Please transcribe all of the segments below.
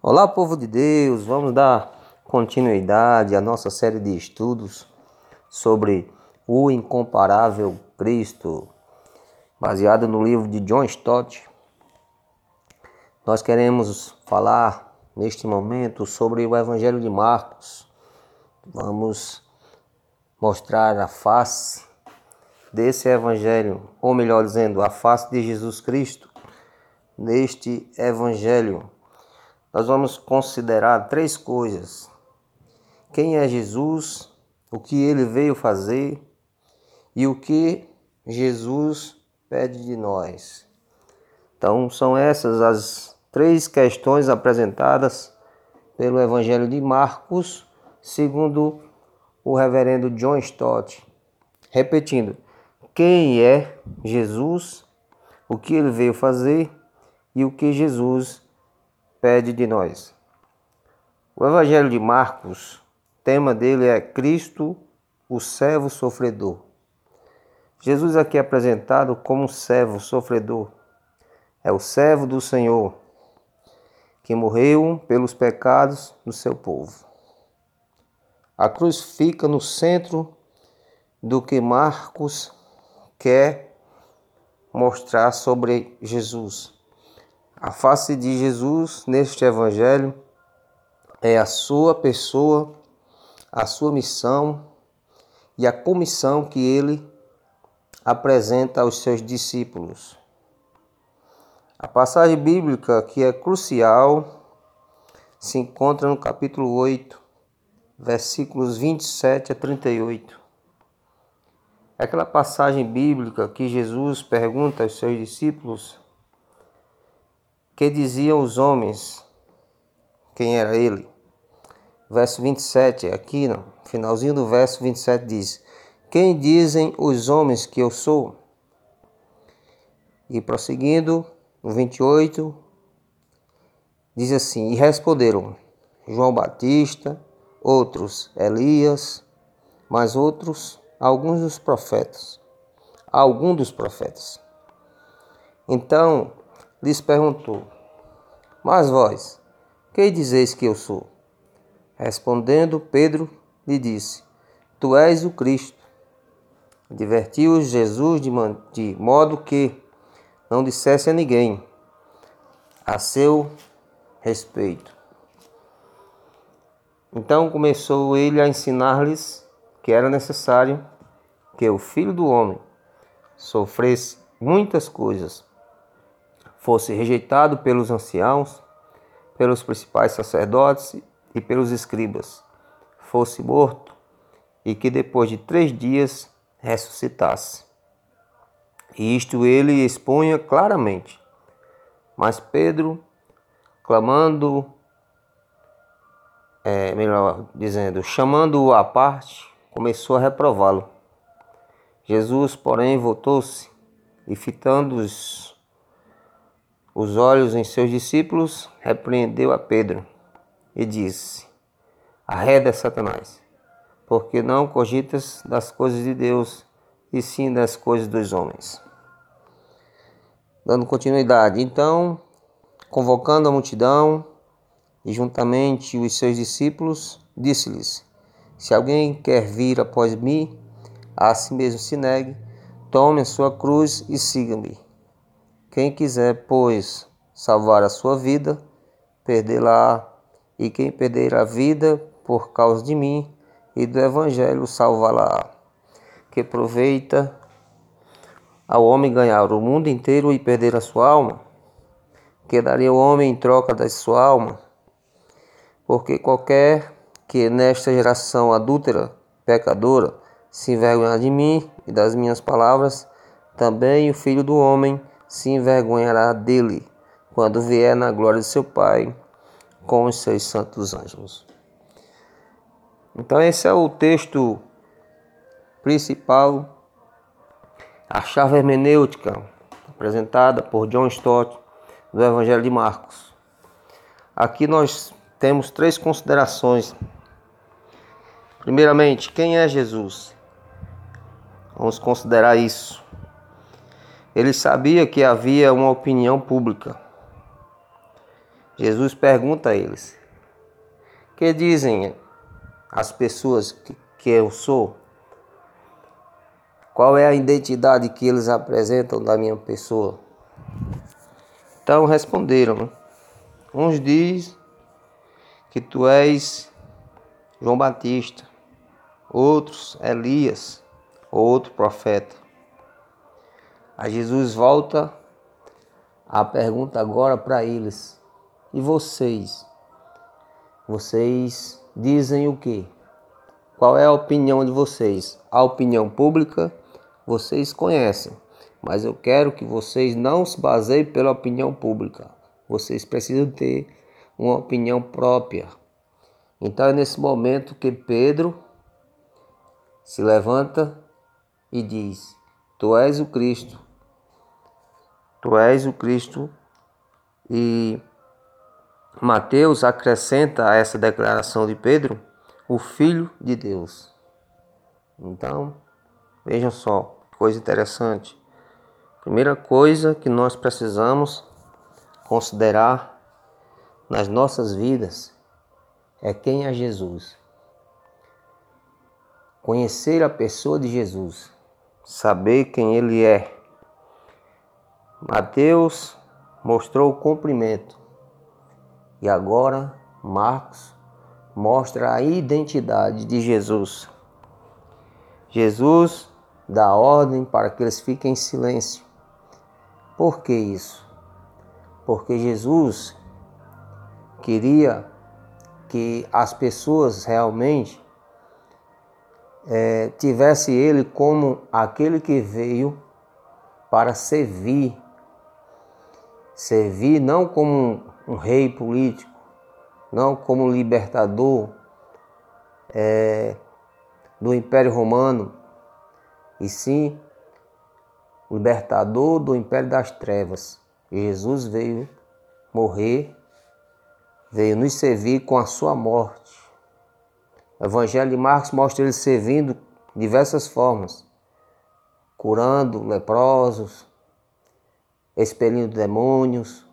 Olá, povo de Deus, vamos dar continuidade à nossa série de estudos sobre o incomparável Cristo, baseado no livro de John Stott. Nós queremos falar neste momento sobre o Evangelho de Marcos. Vamos mostrar a face desse Evangelho, ou melhor dizendo, a face de Jesus Cristo neste Evangelho nós vamos considerar três coisas: quem é Jesus, o que ele veio fazer e o que Jesus pede de nós. Então, são essas as três questões apresentadas pelo Evangelho de Marcos, segundo o reverendo John Stott. Repetindo, quem é Jesus, o que ele veio fazer e o que Jesus pede de nós. O Evangelho de Marcos, tema dele é Cristo, o servo sofredor. Jesus aqui é apresentado como um servo sofredor. É o servo do Senhor, que morreu pelos pecados do seu povo. A cruz fica no centro do que Marcos quer mostrar sobre Jesus. A face de Jesus neste Evangelho é a sua pessoa, a sua missão e a comissão que ele apresenta aos seus discípulos. A passagem bíblica que é crucial se encontra no capítulo 8, versículos 27 a 38. É aquela passagem bíblica que Jesus pergunta aos seus discípulos que diziam os homens quem era ele. Verso 27, aqui no finalzinho do verso 27 diz: Quem dizem os homens que eu sou? E prosseguindo, no 28, diz assim: E responderam João Batista, outros Elias, mas outros alguns dos profetas. Alguns dos profetas. Então lhes perguntou: Mas vós, que dizeis que eu sou? Respondendo, Pedro lhe disse: Tu és o Cristo. Advertiu-os Jesus de modo que não dissesse a ninguém a seu respeito. Então começou ele a ensinar-lhes que era necessário que o filho do homem sofresse muitas coisas fosse rejeitado pelos anciãos, pelos principais sacerdotes e pelos escribas, fosse morto e que depois de três dias ressuscitasse. E isto ele expunha claramente. Mas Pedro, clamando, é, melhor dizendo, chamando-o à parte, começou a reprová-lo. Jesus, porém, voltou-se e, fitando-os os olhos em seus discípulos, repreendeu a Pedro e disse: Arreda, Satanás, porque não cogitas das coisas de Deus, e sim das coisas dos homens. Dando continuidade, então, convocando a multidão e juntamente os seus discípulos, disse-lhes: Se alguém quer vir após mim, a si mesmo se negue, tome a sua cruz e siga-me. Quem quiser, pois, salvar a sua vida, perdê-la, e quem perder a vida por causa de mim e do Evangelho, salvá-la. Que aproveita ao homem ganhar o mundo inteiro e perder a sua alma? Que daria o homem em troca da sua alma? Porque qualquer que nesta geração adúltera, pecadora, se envergonhar de mim e das minhas palavras, também o Filho do Homem se envergonhará dele quando vier na glória de seu Pai com os seus santos anjos. Então, esse é o texto principal, a chave hermenêutica apresentada por John Stott do Evangelho de Marcos. Aqui nós temos três considerações. Primeiramente, quem é Jesus? Vamos considerar isso. Ele sabia que havia uma opinião pública. Jesus pergunta a eles: Que dizem as pessoas que, eu sou? Qual é a identidade que eles apresentam da minha pessoa? Então responderam: né? Uns diz que tu és João Batista, outros Elias, outro profeta. Aí Jesus volta a pergunta agora para eles: e vocês? Vocês dizem o quê? Qual é a opinião de vocês? A opinião pública vocês conhecem, mas eu quero que vocês não se baseiem pela opinião pública. Vocês precisam ter uma opinião própria. Então é nesse momento que Pedro se levanta e diz: Tu és o Cristo. Tu és o Cristo. E Mateus acrescenta a essa declaração de Pedro o Filho de Deus. Então, vejam só, coisa interessante. Primeira coisa que nós precisamos considerar nas nossas vidas é quem é Jesus. Conhecer a pessoa de Jesus, saber quem ele é. Mateus mostrou o cumprimento e agora Marcos mostra a identidade de Jesus. Jesus dá ordem para que eles fiquem em silêncio. Por que isso? Porque Jesus queria que as pessoas realmente é, tivesse ele como aquele que veio para servir. Servir não como um rei político, não como libertador é, do Império Romano, e sim libertador do Império das Trevas. Jesus veio morrer, veio nos servir com a sua morte. O Evangelho de Marcos mostra ele servindo de diversas formas, curando leprosos, expelindo demônios,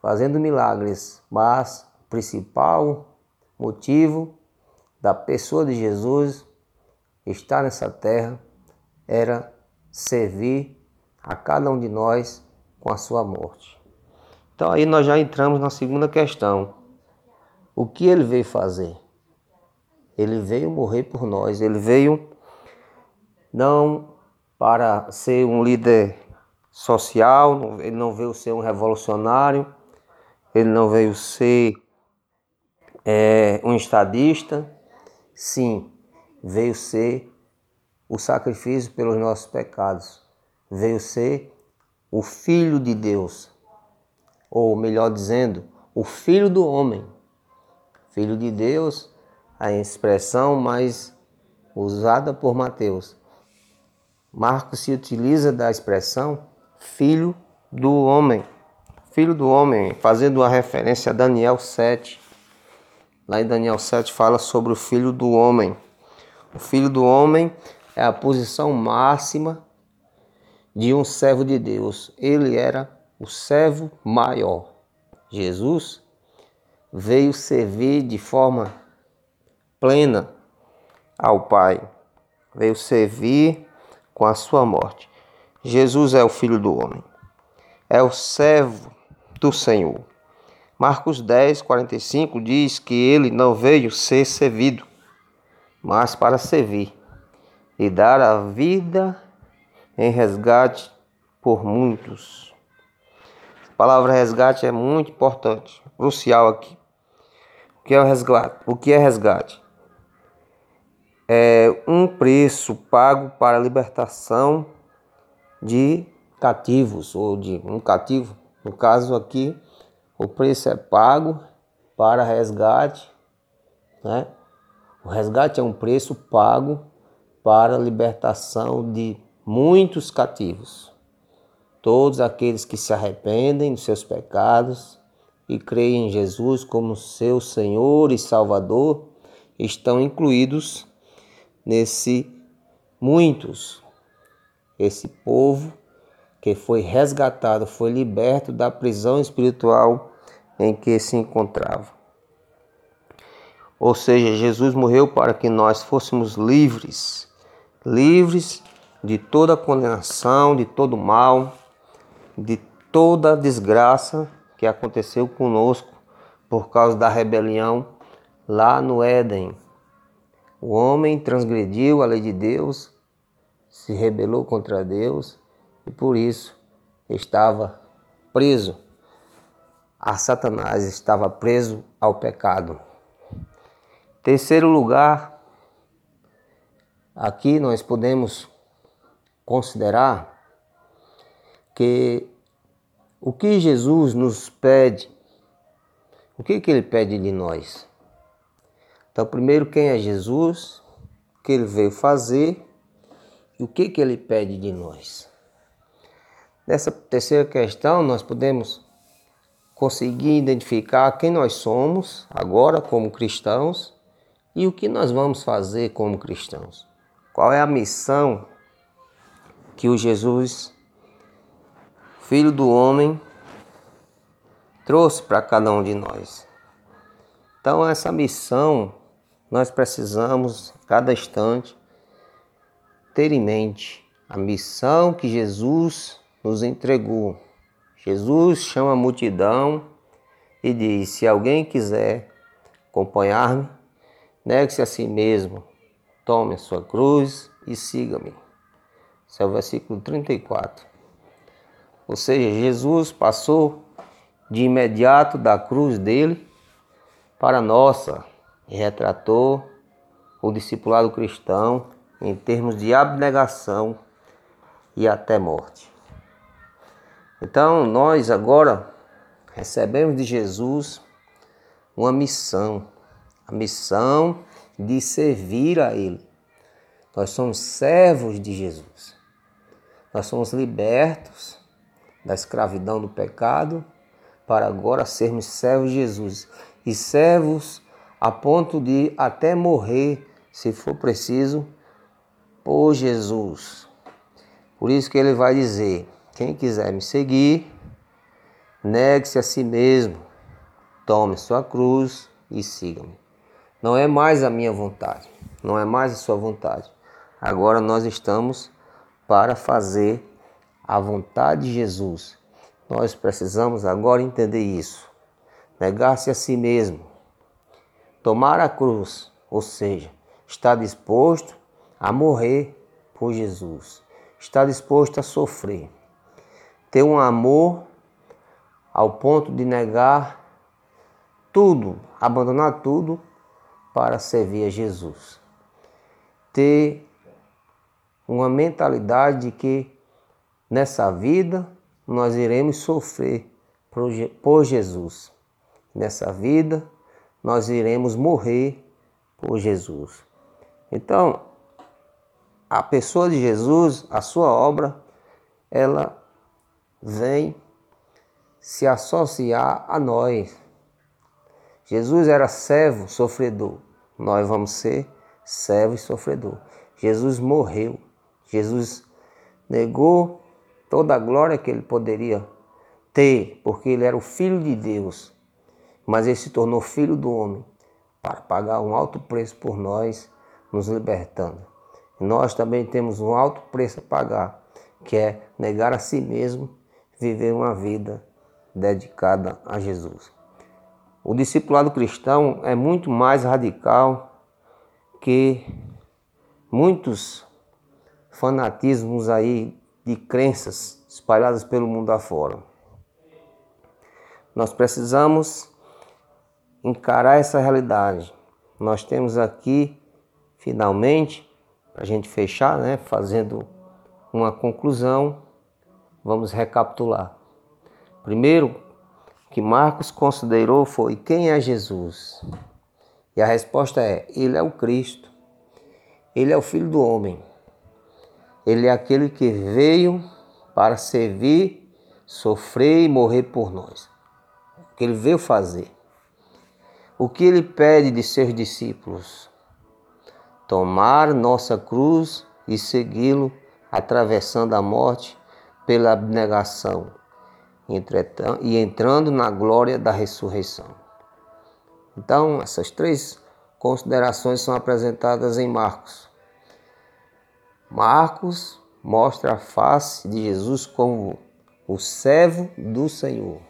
fazendo milagres, mas o principal motivo da pessoa de Jesus estar nessa terra era servir a cada um de nós com a sua morte. Então aí nós já entramos na segunda questão. O que ele veio fazer? Ele veio morrer por nós, ele veio não para ser um líder social, ele não veio ser um revolucionário, ele não veio ser é, um estadista, sim, veio ser o sacrifício pelos nossos pecados, veio ser o Filho de Deus, ou melhor dizendo, o Filho do homem. Filho de Deus, a expressão mais usada por Mateus. Marcos se utiliza da expressão Filho do homem filho do homem, fazendo uma referência a Daniel 7. Lá em Daniel 7 fala sobre o filho do homem. O filho do homem é a posição máxima de um servo de Deus. Ele era o servo maior. Jesus veio servir de forma plena ao Pai. Veio servir com a sua morte. Jesus é o filho do homem. É o servo do Senhor. Marcos 10, 45 diz que ele não veio ser servido, mas para servir e dar a vida em resgate por muitos. A palavra resgate é muito importante, crucial aqui. O que é o resgate? O que é resgate? É um preço pago para a libertação de cativos ou de um cativo no caso aqui, o preço é pago para resgate, né? O resgate é um preço pago para a libertação de muitos cativos. Todos aqueles que se arrependem dos seus pecados e creem em Jesus como seu Senhor e Salvador estão incluídos nesse muitos. Esse povo que foi resgatado, foi liberto da prisão espiritual em que se encontrava. Ou seja, Jesus morreu para que nós fôssemos livres, livres de toda condenação, de todo mal, de toda desgraça que aconteceu conosco por causa da rebelião lá no Éden. O homem transgrediu a lei de Deus, se rebelou contra Deus e por isso estava preso a Satanás, estava preso ao pecado. Terceiro lugar, aqui nós podemos considerar que o que Jesus nos pede, o que, que ele pede de nós? Então, primeiro, quem é Jesus, o que ele veio fazer o que, que ele pede de nós. Nessa terceira questão, nós podemos conseguir identificar quem nós somos agora como cristãos e o que nós vamos fazer como cristãos. Qual é a missão que o Jesus, Filho do Homem, trouxe para cada um de nós. Então, essa missão nós precisamos, cada instante, ter em mente a missão que Jesus nos entregou. Jesus chama a multidão e diz: Se alguém quiser acompanhar-me, negue-se a si mesmo, tome a sua cruz e siga-me. Esse é o versículo 34. Ou seja, Jesus passou de imediato da cruz dele para a nossa e retratou o discipulado cristão em termos de abnegação e até morte. Então, nós agora recebemos de Jesus uma missão, a missão de servir a Ele. Nós somos servos de Jesus. Nós somos libertos da escravidão do pecado para agora sermos servos de Jesus e servos a ponto de até morrer, se for preciso, por Jesus. Por isso que ele vai dizer: quem quiser me seguir, negue-se a si mesmo, tome sua cruz e siga-me. Não é mais a minha vontade, não é mais a sua vontade. Agora nós estamos para fazer a vontade de Jesus. Nós precisamos agora entender isso. Negar-se a si mesmo, tomar a cruz, ou seja, estar disposto a morrer por Jesus, estar disposto a sofrer, ter um amor ao ponto de negar tudo, abandonar tudo para servir a Jesus. Ter uma mentalidade de que nessa vida nós iremos sofrer por Jesus. Nessa vida nós iremos morrer por Jesus. Então, a pessoa de Jesus, a sua obra, ela vem se associar a nós. Jesus era servo, sofredor. Nós vamos ser servo e sofredor. Jesus morreu Jesus negou toda a glória que ele poderia ter, porque ele era o Filho de Deus, mas ele se tornou Filho do homem para pagar um alto preço por nós, nos libertando. Nós também temos um alto preço a pagar, que é negar a si mesmo, viver uma vida dedicada a Jesus. O discipulado cristão é muito mais radical que muitos fanatismos aí de crenças espalhadas pelo mundo afora. Nós precisamos encarar essa realidade. Nós temos aqui, finalmente, para a gente fechar, né, fazendo uma conclusão, vamos recapitular. Primeiro, que Marcos considerou foi quem é Jesus? E a resposta é: Ele é o Cristo. Ele é o Filho do Homem. Ele é aquele que veio para servir, sofrer e morrer por nós. O que ele veio fazer. O que ele pede de seus discípulos? Tomar nossa cruz e segui-lo, atravessando a morte pela abnegação, e entrando na glória da ressurreição. Então, essas três considerações são apresentadas em Marcos. Marcos mostra a face de Jesus como o servo do Senhor.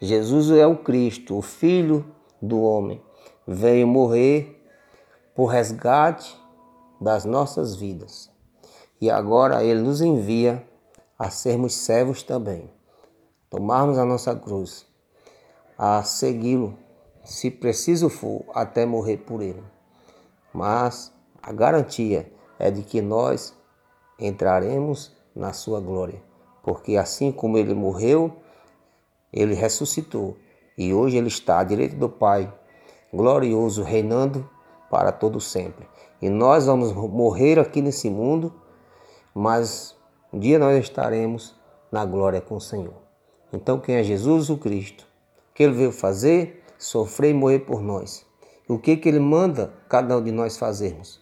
Jesus é o Cristo, o Filho do homem. Veio morrer por resgate das nossas vidas. E agora ele nos envia a sermos servos também. Tomarmos a nossa cruz, a segui-lo, se preciso for, até morrer por ele. Mas a garantia é de que nós entraremos na sua glória, porque assim como ele morreu, ele ressuscitou e hoje ele está à direita do Pai, glorioso, reinando para todo sempre. E nós vamos morrer aqui nesse mundo, mas um dia nós estaremos na glória com o Senhor. Então, quem é Jesus o Cristo? O que ele veio fazer? Sofrer e morrer por nós. O que, que ele manda cada um de nós fazermos?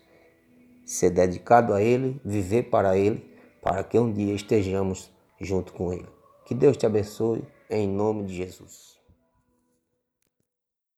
Ser dedicado a ele, viver para ele, para que um dia estejamos junto com ele. Que Deus te abençoe em nome de Jesus.